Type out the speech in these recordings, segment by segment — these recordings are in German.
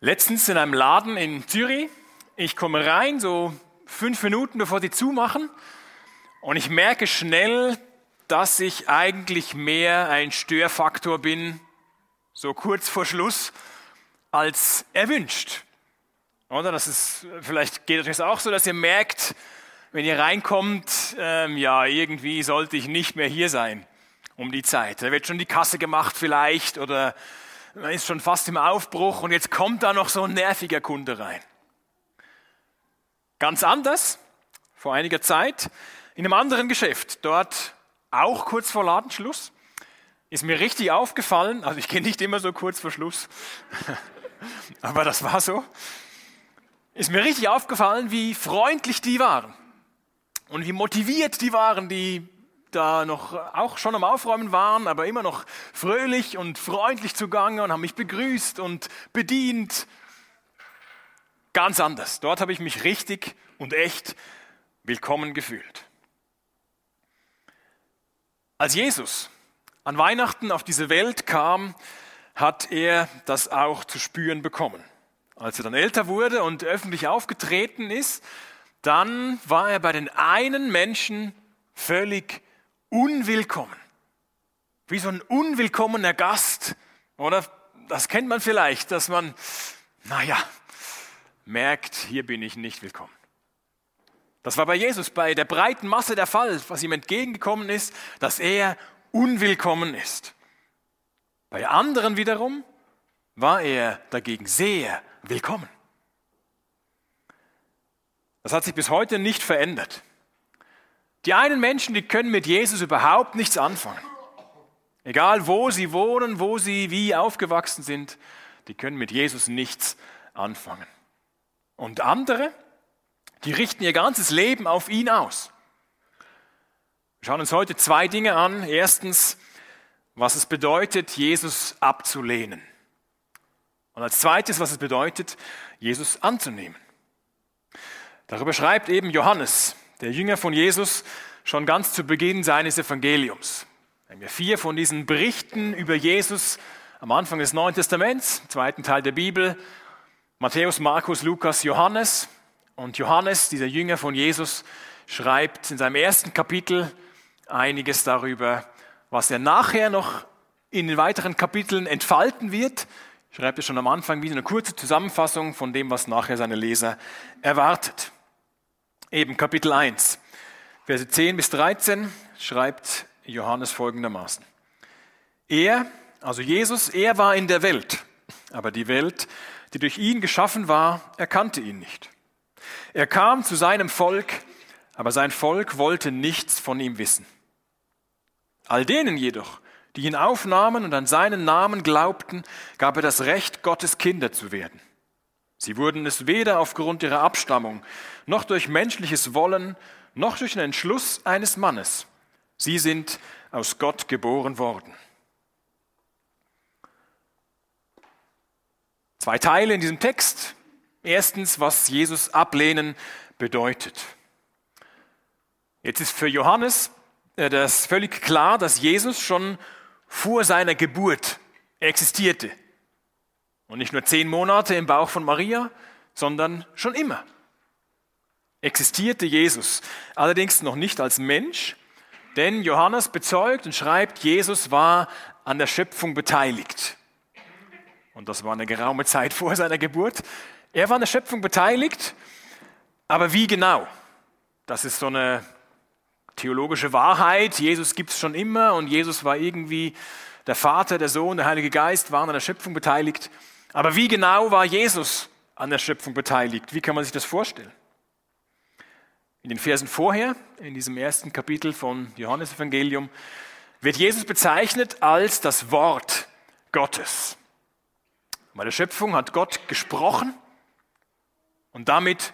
Letztens in einem Laden in Zürich. Ich komme rein, so fünf Minuten bevor die zumachen. Und ich merke schnell, dass ich eigentlich mehr ein Störfaktor bin, so kurz vor Schluss, als erwünscht. Oder das ist, vielleicht geht es auch so, dass ihr merkt, wenn ihr reinkommt, ähm, ja, irgendwie sollte ich nicht mehr hier sein um die Zeit. Da wird schon die Kasse gemacht vielleicht oder man ist schon fast im Aufbruch und jetzt kommt da noch so ein nerviger Kunde rein. Ganz anders, vor einiger Zeit, in einem anderen Geschäft, dort auch kurz vor Ladenschluss, ist mir richtig aufgefallen, also ich gehe nicht immer so kurz vor Schluss, aber das war so, ist mir richtig aufgefallen, wie freundlich die waren und wie motiviert die waren, die da noch auch schon am Aufräumen waren, aber immer noch fröhlich und freundlich zugange und haben mich begrüßt und bedient. Ganz anders. Dort habe ich mich richtig und echt willkommen gefühlt. Als Jesus an Weihnachten auf diese Welt kam, hat er das auch zu spüren bekommen. Als er dann älter wurde und öffentlich aufgetreten ist, dann war er bei den einen Menschen völlig unwillkommen. Wie so ein unwillkommener Gast, oder? Das kennt man vielleicht, dass man, naja, merkt, hier bin ich nicht willkommen. Das war bei Jesus, bei der breiten Masse der Fall, was ihm entgegengekommen ist, dass er unwillkommen ist. Bei anderen wiederum war er dagegen sehr willkommen. Das hat sich bis heute nicht verändert. Die einen Menschen, die können mit Jesus überhaupt nichts anfangen. Egal wo sie wohnen, wo sie wie aufgewachsen sind, die können mit Jesus nichts anfangen. Und andere, die richten ihr ganzes Leben auf ihn aus. Wir schauen uns heute zwei Dinge an. Erstens, was es bedeutet, Jesus abzulehnen. Und als zweites, was es bedeutet, Jesus anzunehmen. Darüber schreibt eben Johannes der Jünger von Jesus, schon ganz zu Beginn seines Evangeliums. Wir haben ja vier von diesen Berichten über Jesus am Anfang des Neuen Testaments, zweiten Teil der Bibel, Matthäus, Markus, Lukas, Johannes. Und Johannes, dieser Jünger von Jesus, schreibt in seinem ersten Kapitel einiges darüber, was er nachher noch in den weiteren Kapiteln entfalten wird. Schreibt er schon am Anfang wieder eine kurze Zusammenfassung von dem, was nachher seine Leser erwartet. Eben Kapitel 1, Verse 10 bis 13 schreibt Johannes folgendermaßen. Er, also Jesus, er war in der Welt, aber die Welt, die durch ihn geschaffen war, erkannte ihn nicht. Er kam zu seinem Volk, aber sein Volk wollte nichts von ihm wissen. All denen jedoch, die ihn aufnahmen und an seinen Namen glaubten, gab er das Recht, Gottes Kinder zu werden. Sie wurden es weder aufgrund ihrer Abstammung, noch durch menschliches Wollen, noch durch den Entschluss eines Mannes. Sie sind aus Gott geboren worden. Zwei Teile in diesem Text. Erstens, was Jesus ablehnen bedeutet. Jetzt ist für Johannes äh, das völlig klar, dass Jesus schon vor seiner Geburt existierte. Und nicht nur zehn Monate im Bauch von Maria, sondern schon immer existierte Jesus. Allerdings noch nicht als Mensch, denn Johannes bezeugt und schreibt, Jesus war an der Schöpfung beteiligt. Und das war eine geraume Zeit vor seiner Geburt. Er war an der Schöpfung beteiligt, aber wie genau? Das ist so eine theologische Wahrheit. Jesus gibt es schon immer und Jesus war irgendwie der Vater, der Sohn, der Heilige Geist waren an der Schöpfung beteiligt. Aber wie genau war Jesus an der Schöpfung beteiligt? Wie kann man sich das vorstellen? In den Versen vorher, in diesem ersten Kapitel von Johannes Evangelium, wird Jesus bezeichnet als das Wort Gottes. Bei der Schöpfung hat Gott gesprochen und damit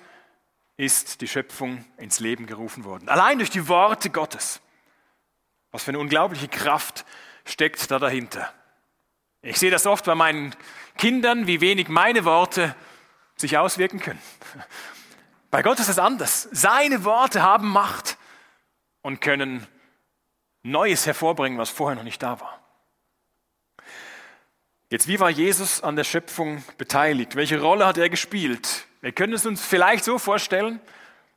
ist die Schöpfung ins Leben gerufen worden. Allein durch die Worte Gottes. Was für eine unglaubliche Kraft steckt da dahinter. Ich sehe das oft bei meinen Kindern, wie wenig meine Worte sich auswirken können. Bei Gott ist es anders. Seine Worte haben Macht und können Neues hervorbringen, was vorher noch nicht da war. Jetzt, wie war Jesus an der Schöpfung beteiligt? Welche Rolle hat er gespielt? Wir können es uns vielleicht so vorstellen,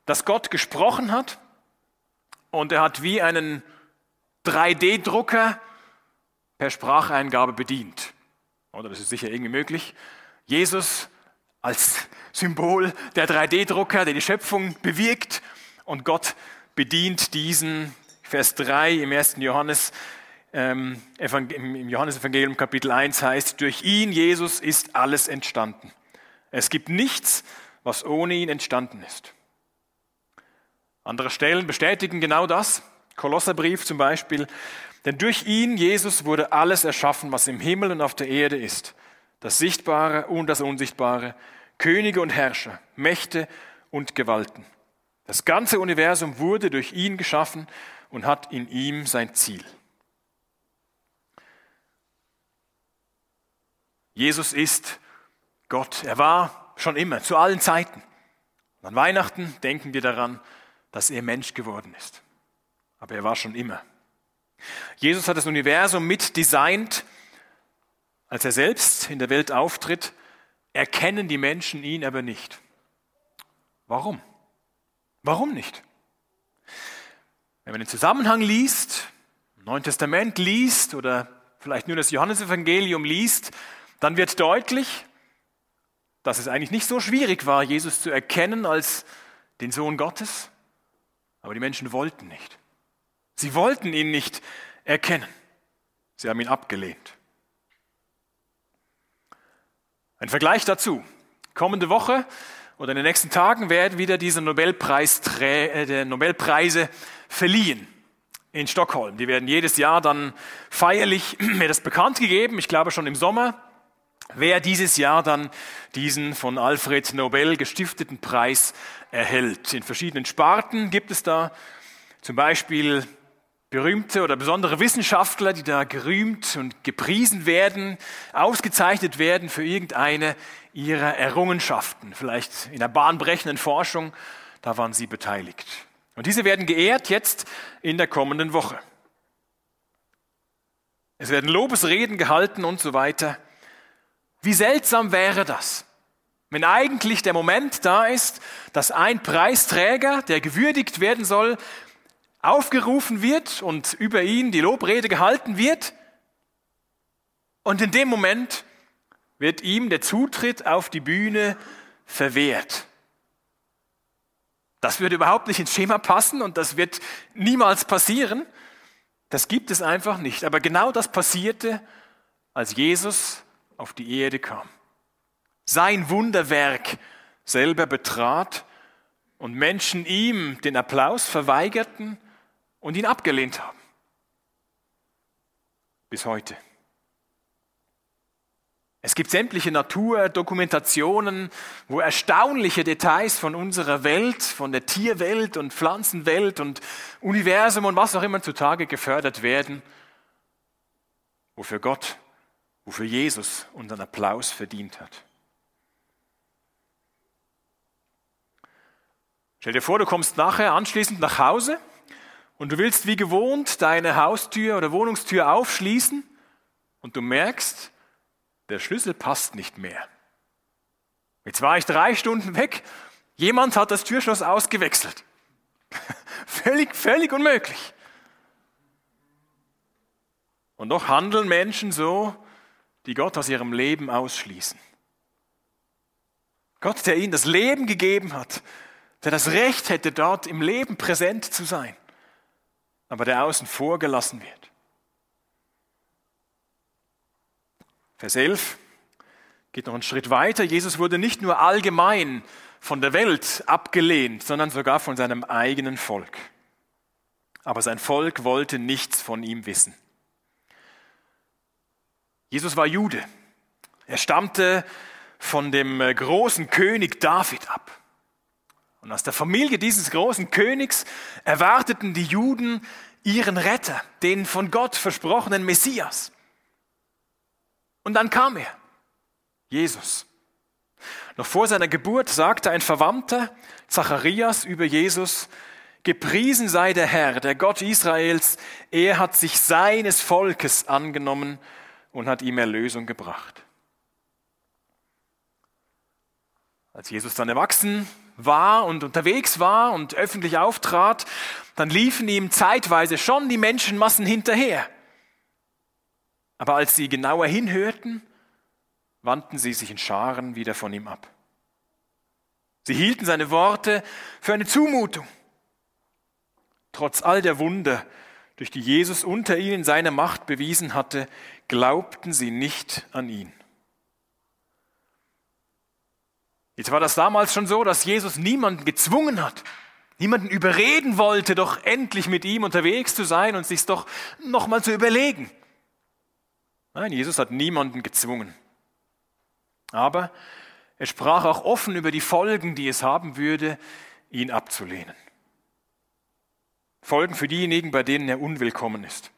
dass Gott gesprochen hat und er hat wie einen 3D-Drucker per Spracheingabe bedient. Oder das ist sicher irgendwie möglich. Jesus als Symbol der 3D-Drucker, der die Schöpfung bewirkt und Gott bedient diesen. Vers 3 im 1. Johannes, ähm, im Johannesevangelium Kapitel 1 heißt, durch ihn, Jesus, ist alles entstanden. Es gibt nichts, was ohne ihn entstanden ist. Andere Stellen bestätigen genau das. Kolosserbrief zum Beispiel. Denn durch ihn, Jesus, wurde alles erschaffen, was im Himmel und auf der Erde ist. Das Sichtbare und das Unsichtbare, Könige und Herrscher, Mächte und Gewalten. Das ganze Universum wurde durch ihn geschaffen und hat in ihm sein Ziel. Jesus ist Gott. Er war schon immer, zu allen Zeiten. Und an Weihnachten denken wir daran, dass er Mensch geworden ist. Aber er war schon immer. Jesus hat das Universum mitdesignt. Als er selbst in der Welt auftritt, erkennen die Menschen ihn aber nicht. Warum? Warum nicht? Wenn man den Zusammenhang liest, im Neuen Testament liest oder vielleicht nur das Johannesevangelium liest, dann wird deutlich, dass es eigentlich nicht so schwierig war, Jesus zu erkennen als den Sohn Gottes, aber die Menschen wollten nicht. Sie wollten ihn nicht erkennen. Sie haben ihn abgelehnt. Ein Vergleich dazu. Kommende Woche oder in den nächsten Tagen werden wieder diese Nobelpreis, äh, Nobelpreise verliehen in Stockholm. Die werden jedes Jahr dann feierlich mir das bekannt gegeben, ich glaube schon im Sommer, wer dieses Jahr dann diesen von Alfred Nobel gestifteten Preis erhält. In verschiedenen Sparten gibt es da zum Beispiel berühmte oder besondere Wissenschaftler, die da gerühmt und gepriesen werden, ausgezeichnet werden für irgendeine ihrer Errungenschaften, vielleicht in der bahnbrechenden Forschung, da waren sie beteiligt. Und diese werden geehrt jetzt in der kommenden Woche. Es werden Lobesreden gehalten und so weiter. Wie seltsam wäre das, wenn eigentlich der Moment da ist, dass ein Preisträger, der gewürdigt werden soll, aufgerufen wird und über ihn die Lobrede gehalten wird. Und in dem Moment wird ihm der Zutritt auf die Bühne verwehrt. Das würde überhaupt nicht ins Schema passen und das wird niemals passieren. Das gibt es einfach nicht. Aber genau das passierte, als Jesus auf die Erde kam. Sein Wunderwerk selber betrat und Menschen ihm den Applaus verweigerten und ihn abgelehnt haben. Bis heute. Es gibt sämtliche Naturdokumentationen, wo erstaunliche Details von unserer Welt, von der Tierwelt und Pflanzenwelt und Universum und was auch immer zutage gefördert werden, wofür Gott, wofür Jesus unseren Applaus verdient hat. Stell dir vor, du kommst nachher anschließend nach Hause und du willst wie gewohnt deine Haustür oder Wohnungstür aufschließen und du merkst, der Schlüssel passt nicht mehr. Jetzt war ich drei Stunden weg, jemand hat das Türschloss ausgewechselt. völlig, völlig unmöglich. Und doch handeln Menschen so, die Gott aus ihrem Leben ausschließen. Gott, der ihnen das Leben gegeben hat, der das Recht hätte, dort im Leben präsent zu sein aber der außen vor gelassen wird. Vers 11 geht noch einen Schritt weiter. Jesus wurde nicht nur allgemein von der Welt abgelehnt, sondern sogar von seinem eigenen Volk. Aber sein Volk wollte nichts von ihm wissen. Jesus war Jude. Er stammte von dem äh, großen König David ab. Und aus der Familie dieses großen Königs erwarteten die Juden ihren Retter, den von Gott versprochenen Messias. Und dann kam er, Jesus. Noch vor seiner Geburt sagte ein Verwandter, Zacharias, über Jesus, Gepriesen sei der Herr, der Gott Israels, er hat sich seines Volkes angenommen, und hat ihm Erlösung gebracht. Als Jesus dann erwachsen war und unterwegs war und öffentlich auftrat, dann liefen ihm zeitweise schon die Menschenmassen hinterher. Aber als sie genauer hinhörten, wandten sie sich in Scharen wieder von ihm ab. Sie hielten seine Worte für eine Zumutung. Trotz all der Wunder, durch die Jesus unter ihnen seine Macht bewiesen hatte, glaubten sie nicht an ihn. Jetzt war das damals schon so, dass Jesus niemanden gezwungen hat, niemanden überreden wollte, doch endlich mit ihm unterwegs zu sein und sich doch nochmal zu überlegen. Nein, Jesus hat niemanden gezwungen. Aber er sprach auch offen über die Folgen, die es haben würde, ihn abzulehnen. Folgen für diejenigen, bei denen er unwillkommen ist.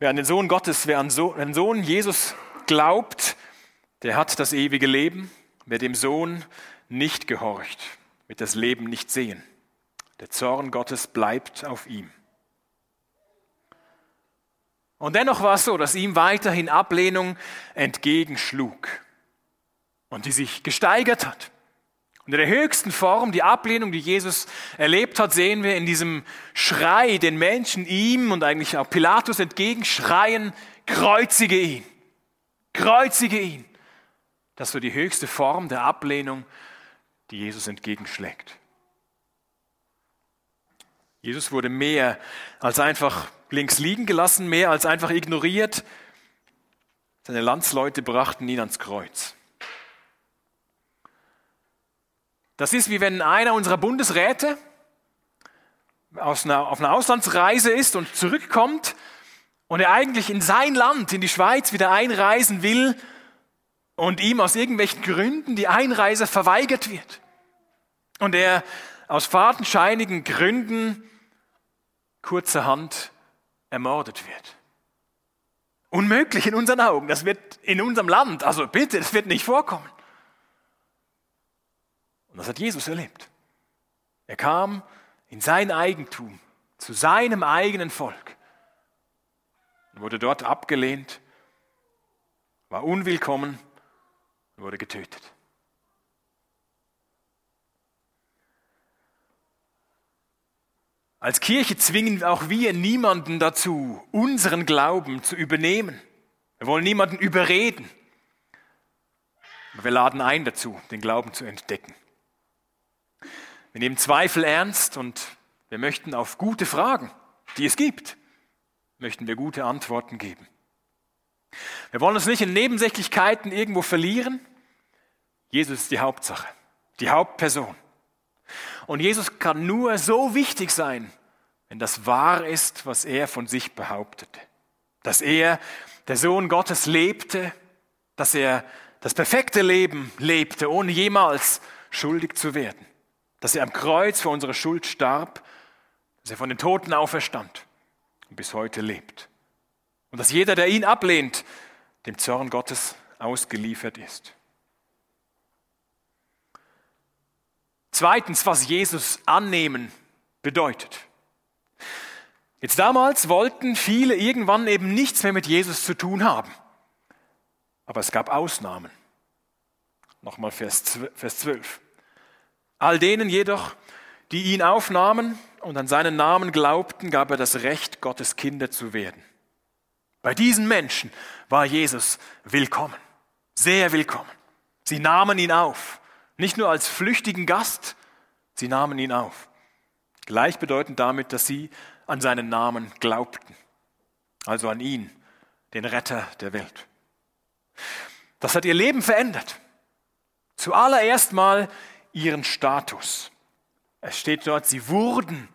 Wer an den Sohn Gottes, wer an den Sohn Jesus glaubt, der hat das ewige Leben. Wer dem Sohn nicht gehorcht, wird das Leben nicht sehen. Der Zorn Gottes bleibt auf ihm. Und dennoch war es so, dass ihm weiterhin Ablehnung entgegenschlug und die sich gesteigert hat. Und in der höchsten Form, die Ablehnung, die Jesus erlebt hat, sehen wir in diesem Schrei, den Menschen ihm und eigentlich auch Pilatus entgegenschreien, kreuzige ihn, kreuzige ihn. Das so die höchste Form der Ablehnung, die Jesus entgegenschlägt. Jesus wurde mehr als einfach links liegen gelassen, mehr als einfach ignoriert. Seine Landsleute brachten ihn ans Kreuz. Das ist wie wenn einer unserer Bundesräte auf einer Auslandsreise ist und zurückkommt und er eigentlich in sein Land, in die Schweiz wieder einreisen will und ihm aus irgendwelchen Gründen die Einreise verweigert wird und er aus fadenscheinigen Gründen kurzerhand ermordet wird. Unmöglich in unseren Augen. Das wird in unserem Land, also bitte, das wird nicht vorkommen. Und das hat Jesus erlebt. Er kam in sein Eigentum, zu seinem eigenen Volk, wurde dort abgelehnt, war unwillkommen wurde getötet. Als Kirche zwingen auch wir niemanden dazu, unseren Glauben zu übernehmen. Wir wollen niemanden überreden. Aber wir laden ein dazu, den Glauben zu entdecken. Wir nehmen Zweifel ernst und wir möchten auf gute Fragen, die es gibt, möchten wir gute Antworten geben. Wir wollen uns nicht in Nebensächlichkeiten irgendwo verlieren. Jesus ist die Hauptsache, die Hauptperson. Und Jesus kann nur so wichtig sein, wenn das wahr ist, was er von sich behauptete. Dass er, der Sohn Gottes, lebte, dass er das perfekte Leben lebte, ohne jemals schuldig zu werden. Dass er am Kreuz für unsere Schuld starb, dass er von den Toten auferstand und bis heute lebt. Und dass jeder, der ihn ablehnt, dem Zorn Gottes ausgeliefert ist. Zweitens, was Jesus annehmen bedeutet. Jetzt damals wollten viele irgendwann eben nichts mehr mit Jesus zu tun haben. Aber es gab Ausnahmen. Nochmal Vers 12. All denen jedoch, die ihn aufnahmen und an seinen Namen glaubten, gab er das Recht, Gottes Kinder zu werden. Bei diesen Menschen war Jesus willkommen, sehr willkommen. Sie nahmen ihn auf, nicht nur als flüchtigen Gast, sie nahmen ihn auf. Gleichbedeutend damit, dass sie an seinen Namen glaubten, also an ihn, den Retter der Welt. Das hat ihr Leben verändert. Zuallererst mal ihren Status. Es steht dort, sie wurden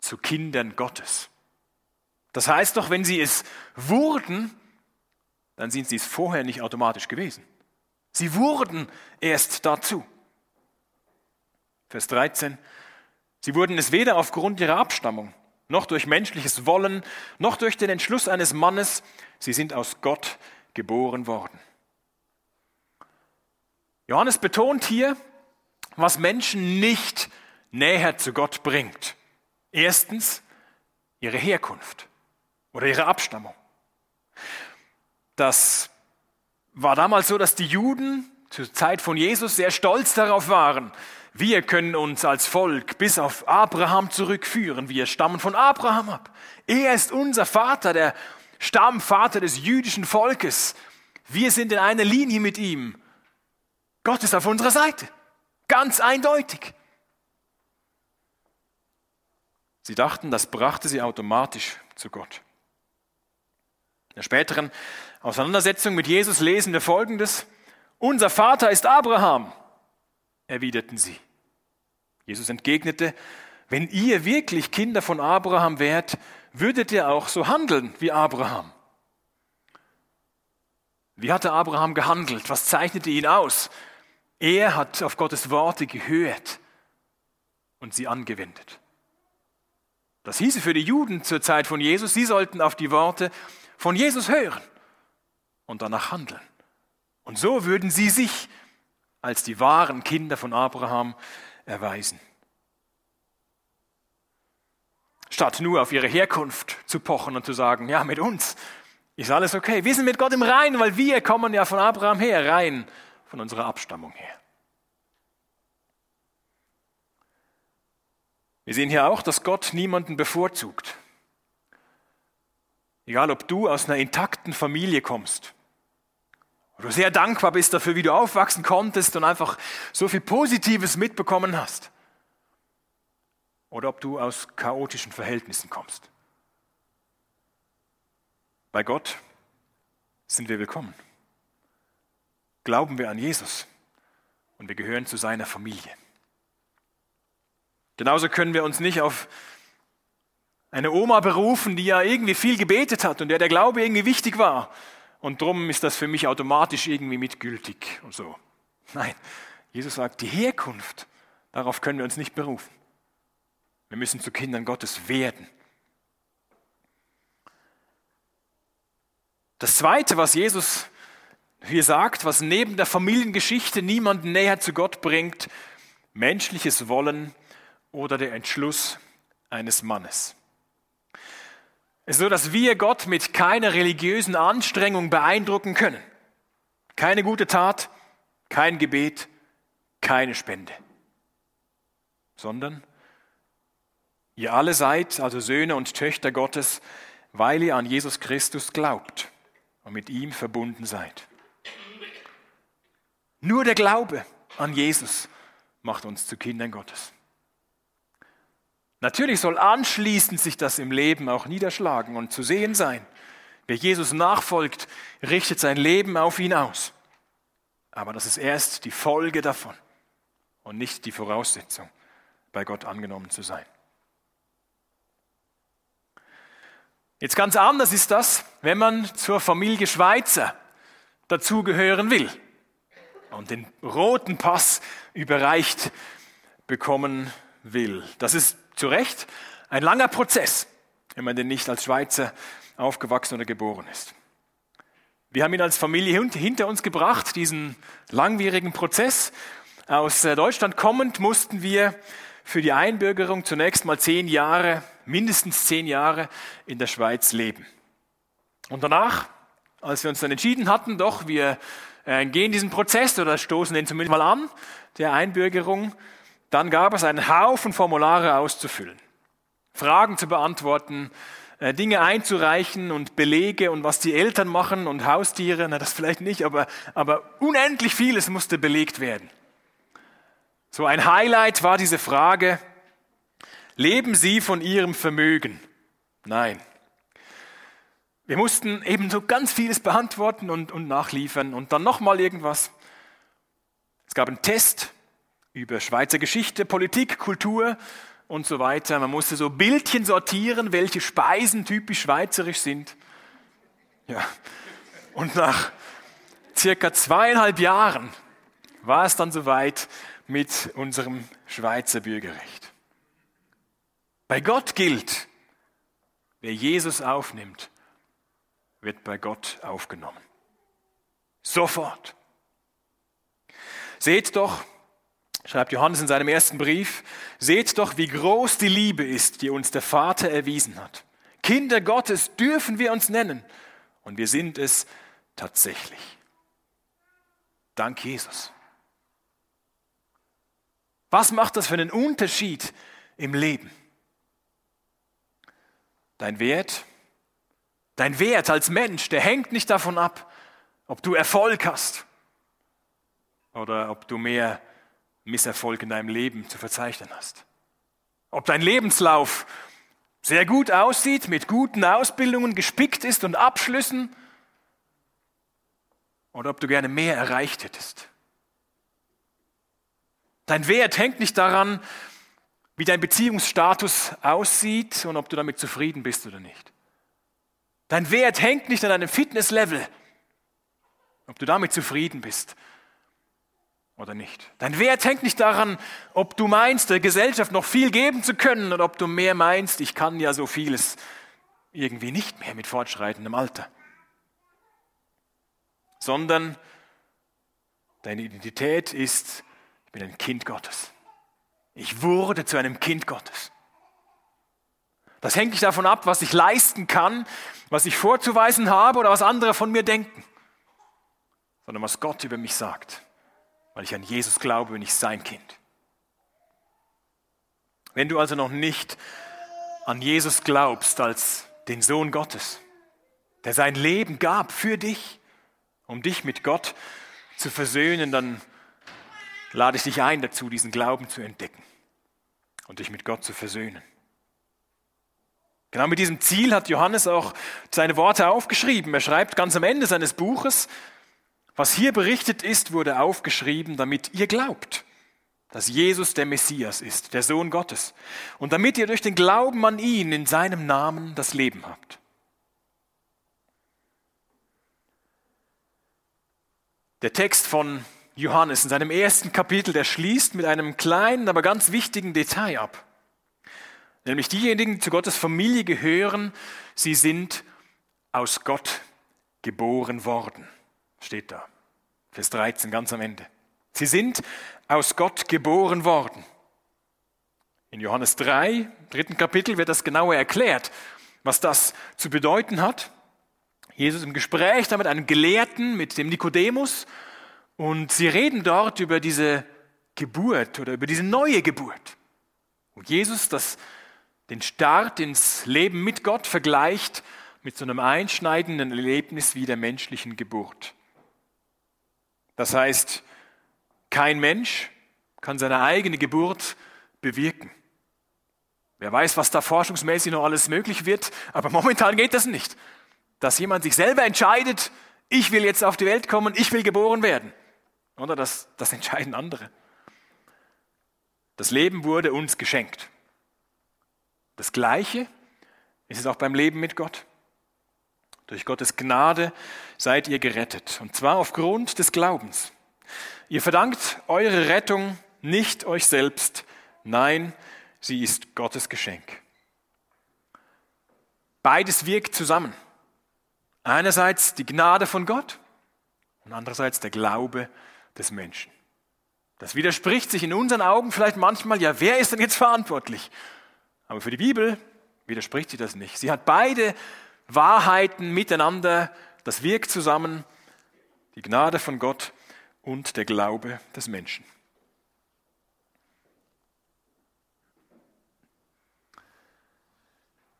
zu Kindern Gottes. Das heißt doch, wenn sie es wurden, dann sind sie es vorher nicht automatisch gewesen. Sie wurden erst dazu. Vers 13. Sie wurden es weder aufgrund ihrer Abstammung, noch durch menschliches Wollen, noch durch den Entschluss eines Mannes. Sie sind aus Gott geboren worden. Johannes betont hier, was Menschen nicht näher zu Gott bringt. Erstens ihre Herkunft oder ihre Abstammung. Das war damals so, dass die Juden zur Zeit von Jesus sehr stolz darauf waren. Wir können uns als Volk bis auf Abraham zurückführen. Wir stammen von Abraham ab. Er ist unser Vater, der Stammvater des jüdischen Volkes. Wir sind in einer Linie mit ihm. Gott ist auf unserer Seite. Ganz eindeutig. Sie dachten, das brachte sie automatisch zu Gott. In der späteren Auseinandersetzung mit Jesus lesen wir Folgendes. Unser Vater ist Abraham, erwiderten sie. Jesus entgegnete, wenn ihr wirklich Kinder von Abraham wärt, würdet ihr auch so handeln wie Abraham. Wie hatte Abraham gehandelt? Was zeichnete ihn aus? Er hat auf Gottes Worte gehört und sie angewendet. Das hieße für die Juden zur Zeit von Jesus, sie sollten auf die Worte von Jesus hören und danach handeln. Und so würden sie sich als die wahren Kinder von Abraham erweisen. Statt nur auf ihre Herkunft zu pochen und zu sagen, ja, mit uns ist alles okay. Wir sind mit Gott im Rein, weil wir kommen ja von Abraham her, rein von unserer Abstammung her. Wir sehen hier auch, dass Gott niemanden bevorzugt. Egal, ob du aus einer intakten Familie kommst, oder sehr dankbar bist dafür, wie du aufwachsen konntest und einfach so viel Positives mitbekommen hast, oder ob du aus chaotischen Verhältnissen kommst. Bei Gott sind wir willkommen. Glauben wir an Jesus und wir gehören zu seiner Familie. Genauso können wir uns nicht auf eine Oma berufen, die ja irgendwie viel gebetet hat und der der Glaube irgendwie wichtig war. Und drum ist das für mich automatisch irgendwie mitgültig und so. Nein, Jesus sagt, die Herkunft, darauf können wir uns nicht berufen. Wir müssen zu Kindern Gottes werden. Das Zweite, was Jesus hier sagt, was neben der Familiengeschichte niemanden näher zu Gott bringt, menschliches Wollen oder der Entschluss eines Mannes. Es ist so, dass wir Gott mit keiner religiösen Anstrengung beeindrucken können. Keine gute Tat, kein Gebet, keine Spende, sondern ihr alle seid also Söhne und Töchter Gottes, weil ihr an Jesus Christus glaubt und mit ihm verbunden seid. Nur der Glaube an Jesus macht uns zu Kindern Gottes. Natürlich soll anschließend sich das im Leben auch niederschlagen und zu sehen sein. Wer Jesus nachfolgt, richtet sein Leben auf ihn aus. Aber das ist erst die Folge davon und nicht die Voraussetzung, bei Gott angenommen zu sein. Jetzt ganz anders ist das, wenn man zur Familie Schweizer dazugehören will und den roten Pass überreicht bekommen will. Das ist zu Recht ein langer Prozess, wenn man denn nicht als Schweizer aufgewachsen oder geboren ist. Wir haben ihn als Familie hinter uns gebracht, diesen langwierigen Prozess. Aus äh, Deutschland kommend mussten wir für die Einbürgerung zunächst mal zehn Jahre, mindestens zehn Jahre in der Schweiz leben. Und danach, als wir uns dann entschieden hatten, doch, wir äh, gehen diesen Prozess oder stoßen den zumindest mal an, der Einbürgerung, dann gab es einen Haufen Formulare auszufüllen, Fragen zu beantworten, äh, Dinge einzureichen und Belege und was die Eltern machen und Haustiere, na das vielleicht nicht, aber, aber unendlich vieles musste belegt werden. So ein Highlight war diese Frage, leben Sie von Ihrem Vermögen? Nein. Wir mussten eben so ganz vieles beantworten und, und nachliefern und dann nochmal irgendwas. Es gab einen Test, über Schweizer Geschichte, Politik, Kultur und so weiter. Man musste so Bildchen sortieren, welche Speisen typisch schweizerisch sind. Ja. Und nach circa zweieinhalb Jahren war es dann soweit mit unserem Schweizer Bürgerrecht. Bei Gott gilt, wer Jesus aufnimmt, wird bei Gott aufgenommen. Sofort. Seht doch, schreibt Johannes in seinem ersten Brief, seht doch, wie groß die Liebe ist, die uns der Vater erwiesen hat. Kinder Gottes dürfen wir uns nennen und wir sind es tatsächlich. Dank Jesus. Was macht das für einen Unterschied im Leben? Dein Wert, dein Wert als Mensch, der hängt nicht davon ab, ob du Erfolg hast oder ob du mehr Misserfolg in deinem Leben zu verzeichnen hast. Ob dein Lebenslauf sehr gut aussieht, mit guten Ausbildungen gespickt ist und Abschlüssen, oder ob du gerne mehr erreicht hättest. Dein Wert hängt nicht daran, wie dein Beziehungsstatus aussieht und ob du damit zufrieden bist oder nicht. Dein Wert hängt nicht an deinem Fitnesslevel, ob du damit zufrieden bist oder nicht. Dein Wert hängt nicht daran, ob du meinst, der Gesellschaft noch viel geben zu können oder ob du mehr meinst, ich kann ja so vieles irgendwie nicht mehr mit fortschreitendem Alter. Sondern deine Identität ist, ich bin ein Kind Gottes. Ich wurde zu einem Kind Gottes. Das hängt nicht davon ab, was ich leisten kann, was ich vorzuweisen habe oder was andere von mir denken, sondern was Gott über mich sagt. Weil ich an Jesus glaube, bin ich sein Kind. Wenn du also noch nicht an Jesus glaubst als den Sohn Gottes, der sein Leben gab für dich, um dich mit Gott zu versöhnen, dann lade ich dich ein dazu, diesen Glauben zu entdecken und dich mit Gott zu versöhnen. Genau mit diesem Ziel hat Johannes auch seine Worte aufgeschrieben. Er schreibt ganz am Ende seines Buches, was hier berichtet ist, wurde aufgeschrieben, damit ihr glaubt, dass Jesus der Messias ist, der Sohn Gottes, und damit ihr durch den Glauben an ihn in seinem Namen das Leben habt. Der Text von Johannes in seinem ersten Kapitel, der schließt mit einem kleinen, aber ganz wichtigen Detail ab. Nämlich diejenigen, die zu Gottes Familie gehören, sie sind aus Gott geboren worden steht da. Vers 13, ganz am Ende. Sie sind aus Gott geboren worden. In Johannes 3, dritten Kapitel, wird das genauer erklärt, was das zu bedeuten hat. Jesus im Gespräch da mit einem Gelehrten, mit dem Nikodemus, und sie reden dort über diese Geburt oder über diese neue Geburt. Und Jesus das, den Start ins Leben mit Gott vergleicht mit so einem einschneidenden Erlebnis wie der menschlichen Geburt. Das heißt, kein Mensch kann seine eigene Geburt bewirken. Wer weiß, was da forschungsmäßig noch alles möglich wird, aber momentan geht das nicht. Dass jemand sich selber entscheidet, ich will jetzt auf die Welt kommen, ich will geboren werden. Oder das, das entscheiden andere. Das Leben wurde uns geschenkt. Das Gleiche ist es auch beim Leben mit Gott. Durch Gottes Gnade seid ihr gerettet. Und zwar aufgrund des Glaubens. Ihr verdankt eure Rettung nicht euch selbst. Nein, sie ist Gottes Geschenk. Beides wirkt zusammen. Einerseits die Gnade von Gott und andererseits der Glaube des Menschen. Das widerspricht sich in unseren Augen vielleicht manchmal, ja, wer ist denn jetzt verantwortlich? Aber für die Bibel widerspricht sie das nicht. Sie hat beide Wahrheiten miteinander, das wirkt zusammen, die Gnade von Gott und der Glaube des Menschen.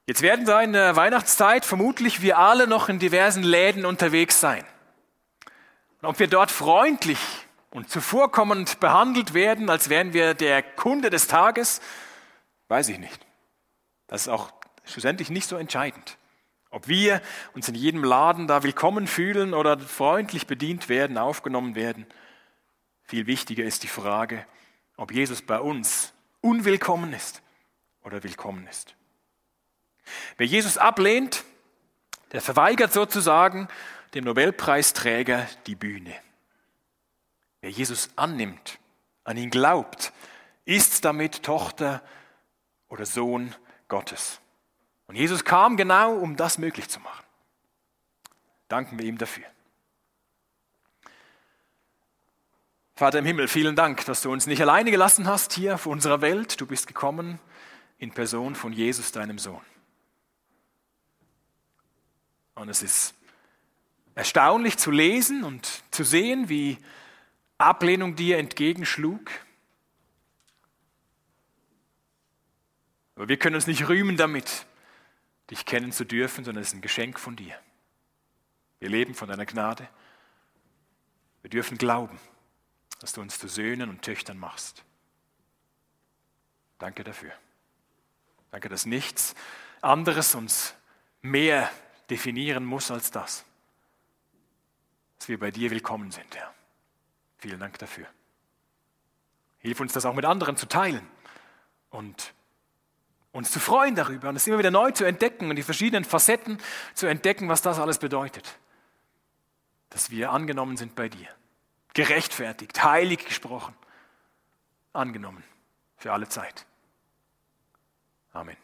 Jetzt werden da in der Weihnachtszeit vermutlich wir alle noch in diversen Läden unterwegs sein. Und ob wir dort freundlich und zuvorkommend behandelt werden, als wären wir der Kunde des Tages, weiß ich nicht. Das ist auch schlussendlich nicht so entscheidend. Ob wir uns in jedem Laden da willkommen fühlen oder freundlich bedient werden, aufgenommen werden. Viel wichtiger ist die Frage, ob Jesus bei uns unwillkommen ist oder willkommen ist. Wer Jesus ablehnt, der verweigert sozusagen dem Nobelpreisträger die Bühne. Wer Jesus annimmt, an ihn glaubt, ist damit Tochter oder Sohn Gottes. Und Jesus kam genau, um das möglich zu machen. Danken wir ihm dafür. Vater im Himmel, vielen Dank, dass du uns nicht alleine gelassen hast hier auf unserer Welt. Du bist gekommen in Person von Jesus, deinem Sohn. Und es ist erstaunlich zu lesen und zu sehen, wie Ablehnung dir entgegenschlug. Aber wir können uns nicht rühmen damit, dich kennen zu dürfen, sondern es ist ein Geschenk von dir. Wir leben von deiner Gnade. Wir dürfen glauben, dass du uns zu Söhnen und Töchtern machst. Danke dafür. Danke, dass nichts anderes uns mehr definieren muss als das, dass wir bei dir willkommen sind, Herr. Vielen Dank dafür. Hilf uns das auch mit anderen zu teilen und uns zu freuen darüber und es immer wieder neu zu entdecken und die verschiedenen Facetten zu entdecken, was das alles bedeutet. Dass wir angenommen sind bei dir, gerechtfertigt, heilig gesprochen, angenommen für alle Zeit. Amen.